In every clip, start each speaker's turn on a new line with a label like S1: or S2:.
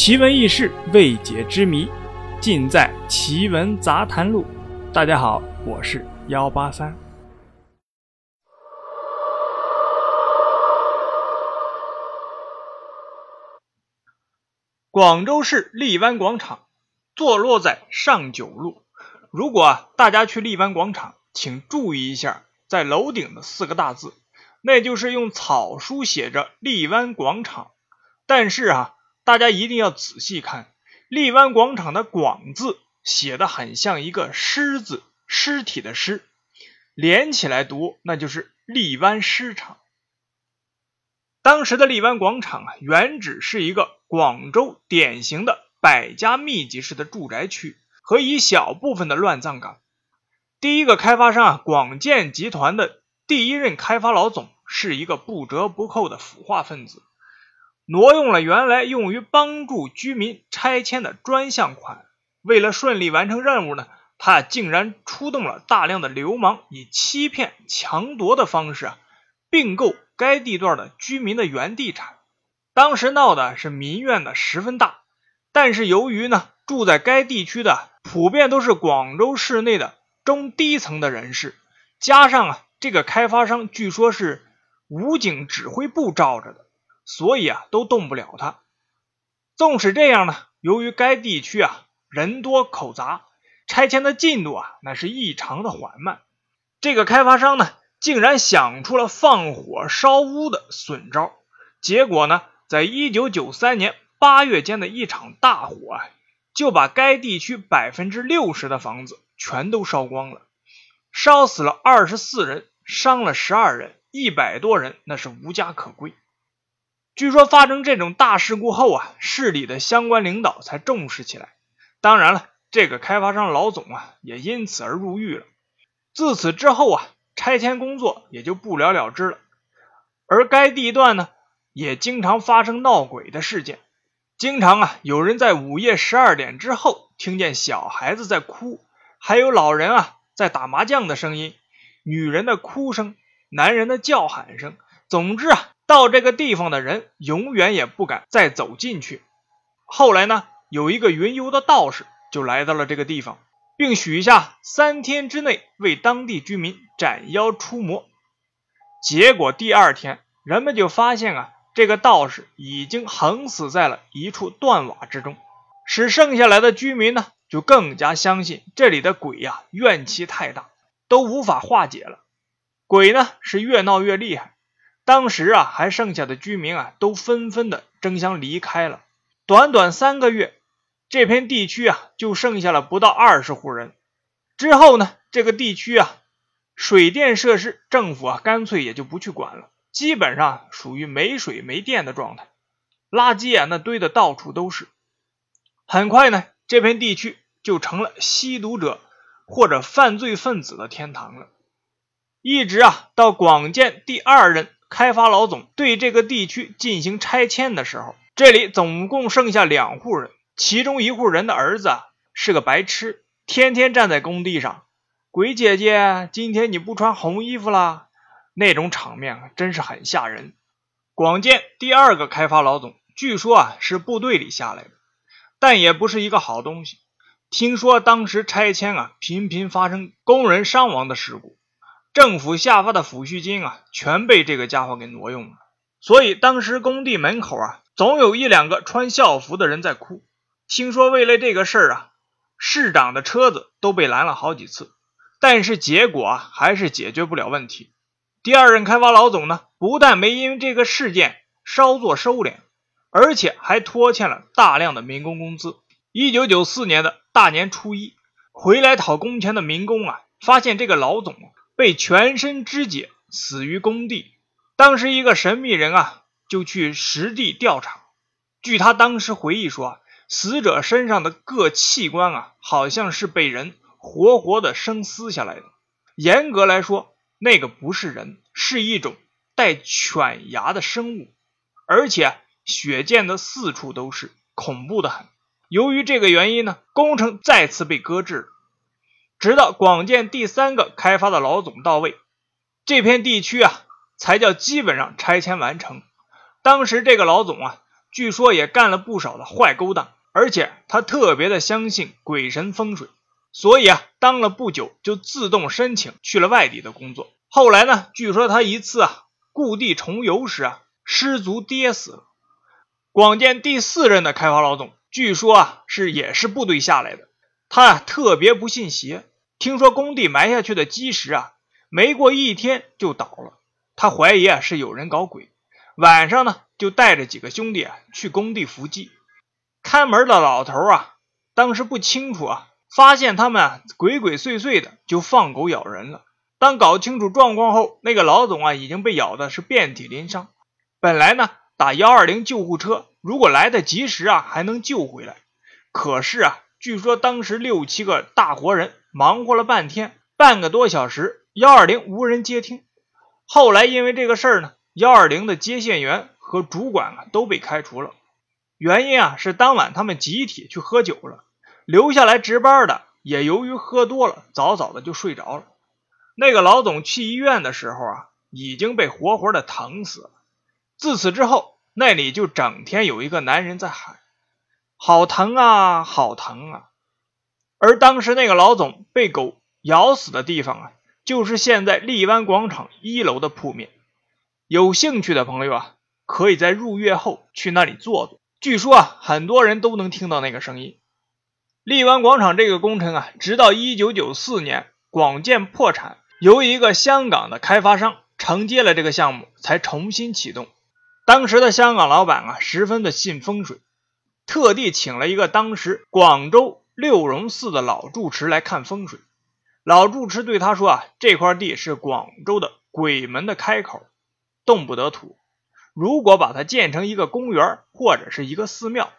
S1: 奇闻异事、未解之谜，尽在《奇闻杂谈录》。大家好，我是幺八三。广州市荔湾广场坐落在上九路。如果，大家去荔湾广场，请注意一下，在楼顶的四个大字，那就是用草书写着“荔湾广场”。但是啊，大家一定要仔细看，荔湾广场的“广”字写的很像一个“尸”字，尸体的“尸”，连起来读，那就是荔湾尸场。当时的荔湾广场啊，原址是一个广州典型的百家密集式的住宅区。和一小部分的乱葬岗。第一个开发商啊，广建集团的第一任开发老总是一个不折不扣的腐化分子，挪用了原来用于帮助居民拆迁的专项款。为了顺利完成任务呢，他竟然出动了大量的流氓，以欺骗、强夺的方式啊，并购该地段的居民的原地产。当时闹的是民怨的十分大，但是由于呢，住在该地区的。普遍都是广州市内的中低层的人士，加上啊，这个开发商据说是武警指挥部罩着的，所以啊，都动不了他。纵使这样呢，由于该地区啊人多口杂，拆迁的进度啊那是异常的缓慢。这个开发商呢，竟然想出了放火烧屋的损招，结果呢，在一九九三年八月间的一场大火啊。就把该地区百分之六十的房子全都烧光了，烧死了二十四人，伤了十二人，一百多人那是无家可归。据说发生这种大事故后啊，市里的相关领导才重视起来。当然了，这个开发商老总啊也因此而入狱了。自此之后啊，拆迁工作也就不了了之了。而该地段呢，也经常发生闹鬼的事件。经常啊，有人在午夜十二点之后听见小孩子在哭，还有老人啊在打麻将的声音，女人的哭声，男人的叫喊声。总之啊，到这个地方的人永远也不敢再走进去。后来呢，有一个云游的道士就来到了这个地方，并许下三天之内为当地居民斩妖除魔。结果第二天，人们就发现啊。这个道士已经横死在了一处断瓦之中，使剩下来的居民呢就更加相信这里的鬼呀怨气太大，都无法化解了。鬼呢是越闹越厉害，当时啊还剩下的居民啊都纷纷的争相离开了。短短三个月，这片地区啊就剩下了不到二十户人。之后呢，这个地区啊水电设施政府啊干脆也就不去管了。基本上属于没水没电的状态，垃圾啊那堆的到处都是。很快呢，这片地区就成了吸毒者或者犯罪分子的天堂了。一直啊到广建第二任开发老总对这个地区进行拆迁的时候，这里总共剩下两户人，其中一户人的儿子是个白痴，天天站在工地上，鬼姐姐，今天你不穿红衣服啦。那种场面，真是很吓人。广建第二个开发老总，据说啊是部队里下来的，但也不是一个好东西。听说当时拆迁啊，频频发生工人伤亡的事故，政府下发的抚恤金啊，全被这个家伙给挪用了。所以当时工地门口啊，总有一两个穿校服的人在哭。听说为了这个事儿啊，市长的车子都被拦了好几次，但是结果啊，还是解决不了问题。第二任开发老总呢，不但没因为这个事件稍作收敛，而且还拖欠了大量的民工工资。一九九四年的大年初一，回来讨工钱的民工啊，发现这个老总被全身肢解，死于工地。当时一个神秘人啊，就去实地调查。据他当时回忆说，死者身上的各器官啊，好像是被人活活的生撕下来的。严格来说，那个不是人，是一种带犬牙的生物，而且血溅的四处都是，恐怖的很。由于这个原因呢，工程再次被搁置了。直到广建第三个开发的老总到位，这片地区啊才叫基本上拆迁完成。当时这个老总啊，据说也干了不少的坏勾当，而且他特别的相信鬼神风水，所以啊，当了不久就自动申请去了外地的工作。后来呢，据说他一次啊故地重游时啊失足跌死了。广建第四任的开发老总，据说啊是也是部队下来的，他啊特别不信邪，听说工地埋下去的基石啊没过一天就倒了，他怀疑啊是有人搞鬼，晚上呢。就带着几个兄弟啊去工地伏击，看门的老头啊当时不清楚啊，发现他们啊鬼鬼祟祟的就放狗咬人了。当搞清楚状况后，那个老总啊已经被咬的是遍体鳞伤。本来呢打幺二零救护车，如果来得及时啊还能救回来。可是啊，据说当时六七个大活人忙活了半天，半个多小时幺二零无人接听。后来因为这个事儿呢，幺二零的接线员。和主管啊都被开除了，原因啊是当晚他们集体去喝酒了，留下来值班的也由于喝多了，早早的就睡着了。那个老总去医院的时候啊，已经被活活的疼死了。自此之后，那里就整天有一个男人在喊：“好疼啊，好疼啊！”而当时那个老总被狗咬死的地方啊，就是现在荔湾广场一楼的铺面。有兴趣的朋友啊。可以在入夜后去那里坐坐。据说啊，很多人都能听到那个声音。荔湾广场这个工程啊，直到一九九四年广建破产，由一个香港的开发商承接了这个项目，才重新启动。当时的香港老板啊，十分的信风水，特地请了一个当时广州六榕寺的老住持来看风水。老住持对他说啊，这块地是广州的鬼门的开口，动不得土。如果把它建成一个公园或者是一个寺庙，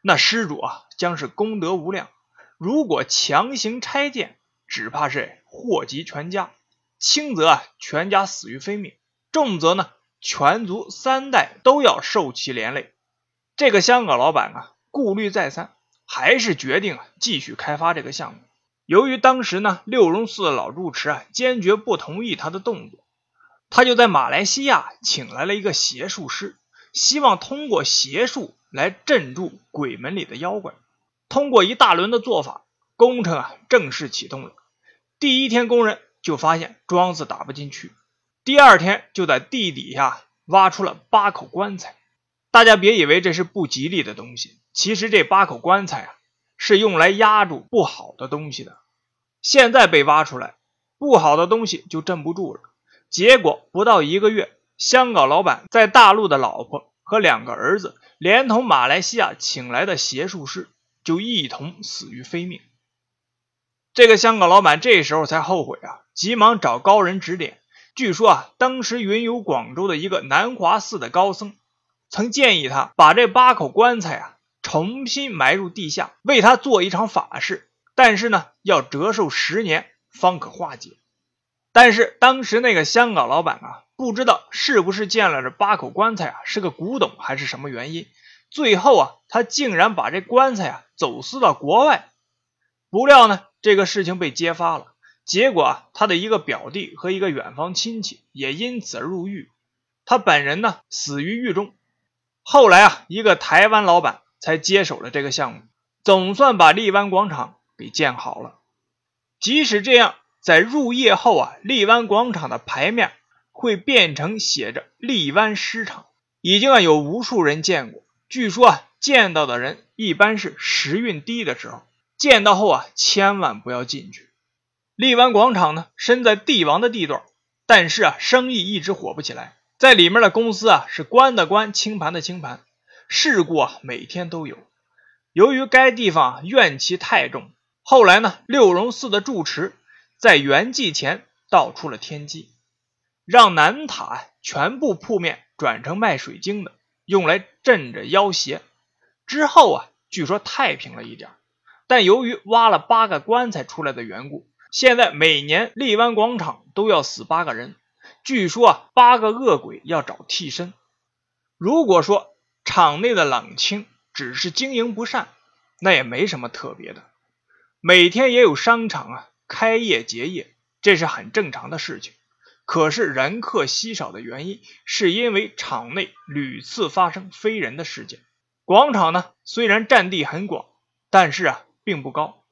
S1: 那施主啊将是功德无量。如果强行拆建，只怕是祸及全家。轻则啊全家死于非命，重则呢全族三代都要受其连累。这个香港老板啊顾虑再三，还是决定继续开发这个项目。由于当时呢六榕寺的老住持啊坚决不同意他的动作。他就在马来西亚请来了一个邪术师，希望通过邪术来镇住鬼门里的妖怪。通过一大轮的做法，工程啊正式启动了。第一天，工人就发现桩子打不进去。第二天，就在地底下挖出了八口棺材。大家别以为这是不吉利的东西，其实这八口棺材啊是用来压住不好的东西的。现在被挖出来，不好的东西就镇不住了。结果不到一个月，香港老板在大陆的老婆和两个儿子，连同马来西亚请来的邪术师，就一同死于非命。这个香港老板这时候才后悔啊，急忙找高人指点。据说啊，当时云游广州的一个南华寺的高僧，曾建议他把这八口棺材啊重新埋入地下，为他做一场法事，但是呢，要折寿十年方可化解。但是当时那个香港老板啊，不知道是不是见了这八口棺材啊是个古董，还是什么原因，最后啊，他竟然把这棺材啊走私到国外。不料呢，这个事情被揭发了，结果啊，他的一个表弟和一个远房亲戚也因此而入狱，他本人呢死于狱中。后来啊，一个台湾老板才接手了这个项目，总算把荔湾广场给建好了。即使这样。在入夜后啊，荔湾广场的牌面会变成写着“荔湾诗场”，已经啊有无数人见过。据说啊，见到的人一般是时运低的时候，见到后啊，千万不要进去。荔湾广场呢，身在帝王的地段，但是啊，生意一直火不起来，在里面的公司啊是关的关，清盘的清盘，事故啊每天都有。由于该地方怨气太重，后来呢，六榕寺的住持。在圆寂前道出了天机，让南塔全部铺面转成卖水晶的，用来镇着妖邪。之后啊，据说太平了一点，但由于挖了八个棺材出来的缘故，现在每年荔湾广场都要死八个人。据说啊，八个恶鬼要找替身。如果说场内的冷清只是经营不善，那也没什么特别的。每天也有商场啊。开业结业，这是很正常的事情。可是人客稀少的原因，是因为场内屡次发生非人的事件。广场呢虽然占地很广，但是啊并不高，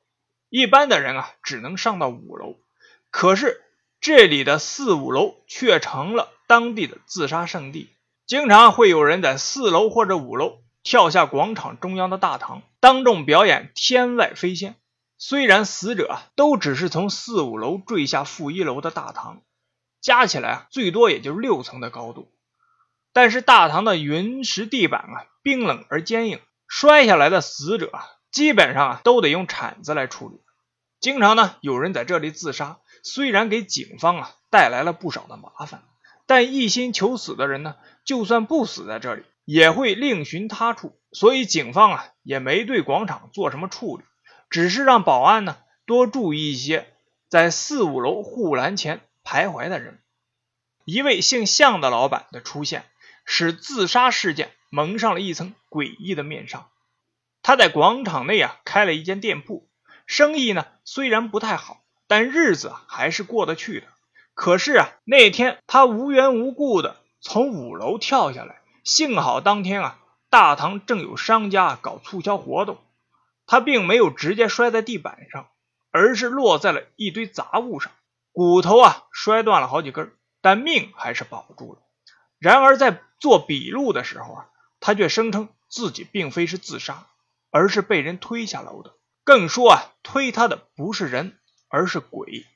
S1: 一般的人啊只能上到五楼。可是这里的四五楼却成了当地的自杀圣地，经常会有人在四楼或者五楼跳下广场中央的大堂，当众表演天外飞仙。虽然死者都只是从四五楼坠下负一楼的大堂，加起来啊最多也就六层的高度。但是大堂的云石地板啊，冰冷而坚硬，摔下来的死者基本上啊都得用铲子来处理。经常呢有人在这里自杀，虽然给警方啊带来了不少的麻烦，但一心求死的人呢，就算不死在这里，也会另寻他处。所以警方啊也没对广场做什么处理，只是让保安呢多注意一些在四五楼护栏前徘徊的人。一位姓向的老板的出现。使自杀事件蒙上了一层诡异的面纱。他在广场内啊开了一间店铺，生意呢虽然不太好，但日子还是过得去的。可是啊那天他无缘无故的从五楼跳下来，幸好当天啊大堂正有商家搞促销活动，他并没有直接摔在地板上，而是落在了一堆杂物上，骨头啊摔断了好几根，但命还是保住了。然而，在做笔录的时候啊，他却声称自己并非是自杀，而是被人推下楼的。更说啊，推他的不是人，而是鬼。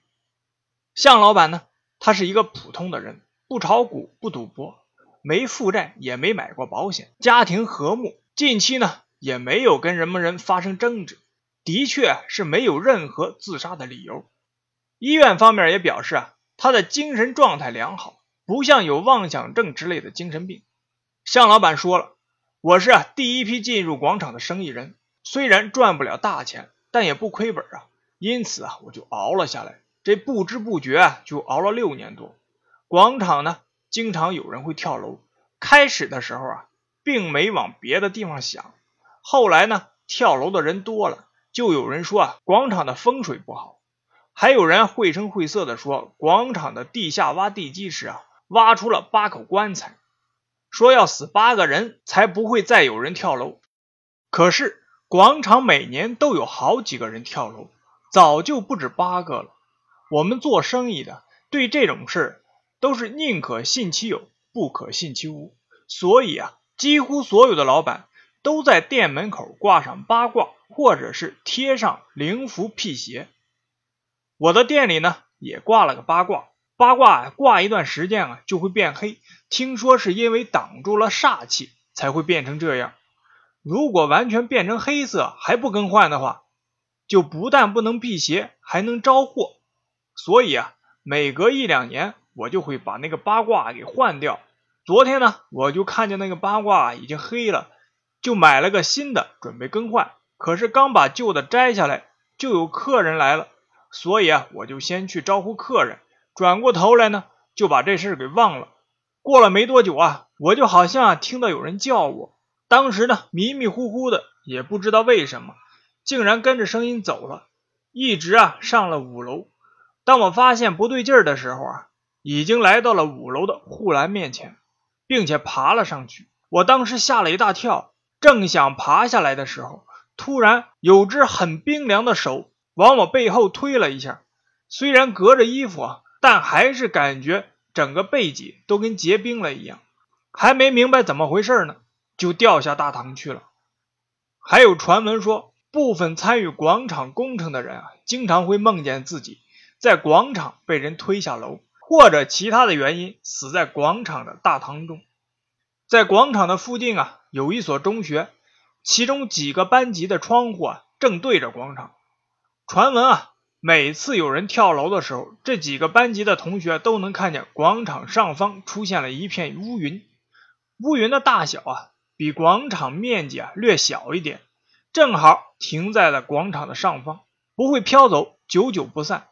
S1: 向老板呢，他是一个普通的人，不炒股，不赌博，没负债，也没买过保险，家庭和睦，近期呢也没有跟什么人发生争执，的确是没有任何自杀的理由。医院方面也表示啊，他的精神状态良好。不像有妄想症之类的精神病。向老板说了，我是啊第一批进入广场的生意人，虽然赚不了大钱，但也不亏本啊。因此啊，我就熬了下来。这不知不觉啊，就熬了六年多。广场呢，经常有人会跳楼。开始的时候啊，并没往别的地方想。后来呢，跳楼的人多了，就有人说啊，广场的风水不好。还有人绘声绘色的说，广场的地下挖地基时啊。挖出了八口棺材，说要死八个人才不会再有人跳楼。可是广场每年都有好几个人跳楼，早就不止八个了。我们做生意的对这种事都是宁可信其有，不可信其无。所以啊，几乎所有的老板都在店门口挂上八卦，或者是贴上灵符辟邪。我的店里呢，也挂了个八卦。八卦挂一段时间啊，就会变黑。听说是因为挡住了煞气，才会变成这样。如果完全变成黑色还不更换的话，就不但不能辟邪，还能招祸。所以啊，每隔一两年，我就会把那个八卦给换掉。昨天呢，我就看见那个八卦已经黑了，就买了个新的，准备更换。可是刚把旧的摘下来，就有客人来了，所以啊，我就先去招呼客人。转过头来呢，就把这事给忘了。过了没多久啊，我就好像听到有人叫我。当时呢，迷迷糊糊的，也不知道为什么，竟然跟着声音走了，一直啊上了五楼。当我发现不对劲儿的时候啊，已经来到了五楼的护栏面前，并且爬了上去。我当时吓了一大跳，正想爬下来的时候，突然有只很冰凉的手往我背后推了一下。虽然隔着衣服啊。但还是感觉整个背脊都跟结冰了一样，还没明白怎么回事呢，就掉下大堂去了。还有传闻说，部分参与广场工程的人啊，经常会梦见自己在广场被人推下楼，或者其他的原因死在广场的大堂中。在广场的附近啊，有一所中学，其中几个班级的窗户啊，正对着广场。传闻啊。每次有人跳楼的时候，这几个班级的同学都能看见广场上方出现了一片乌云。乌云的大小啊，比广场面积啊略小一点，正好停在了广场的上方，不会飘走，久久不散。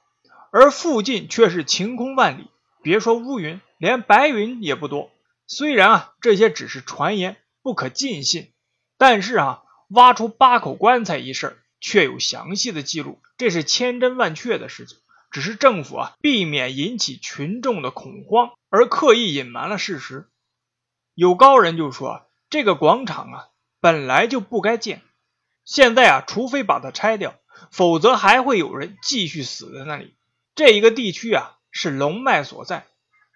S1: 而附近却是晴空万里，别说乌云，连白云也不多。虽然啊，这些只是传言，不可尽信，但是啊，挖出八口棺材一事。却有详细的记录，这是千真万确的事情。只是政府啊，避免引起群众的恐慌，而刻意隐瞒了事实。有高人就说，这个广场啊，本来就不该建。现在啊，除非把它拆掉，否则还会有人继续死在那里。这一个地区啊，是龙脉所在，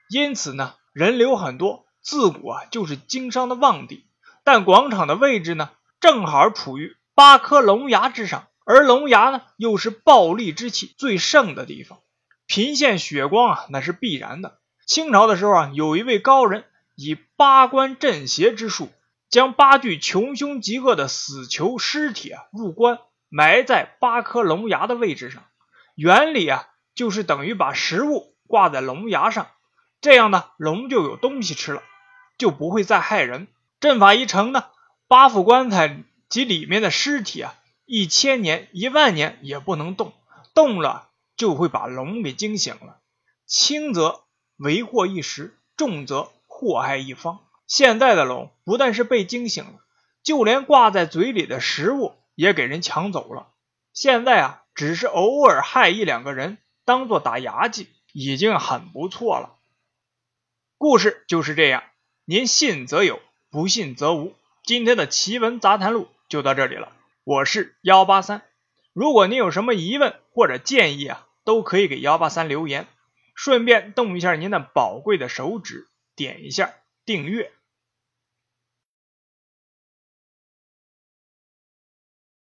S1: 因此呢，人流很多，自古啊就是经商的旺地。但广场的位置呢，正好处于八颗龙牙之上，而龙牙呢，又是暴戾之气最盛的地方，频现血光啊，那是必然的。清朝的时候啊，有一位高人以八关镇邪之术，将八具穷凶极恶的死囚尸体啊入棺，埋在八颗龙牙的位置上。原理啊，就是等于把食物挂在龙牙上，这样呢，龙就有东西吃了，就不会再害人。阵法一成呢，八副棺材及里面的尸体啊，一千年、一万年也不能动，动了就会把龙给惊醒了，轻则。为祸一时，重则祸害一方。现在的龙不但是被惊醒了，就连挂在嘴里的食物也给人抢走了。现在啊，只是偶尔害一两个人，当做打牙祭，已经很不错了。故事就是这样，您信则有，不信则无。今天的奇闻杂谈录就到这里了，我是幺八三。如果您有什么疑问或者建议啊，都可以给幺八三留言。顺便动一下您的宝贵的手指，点一下订阅。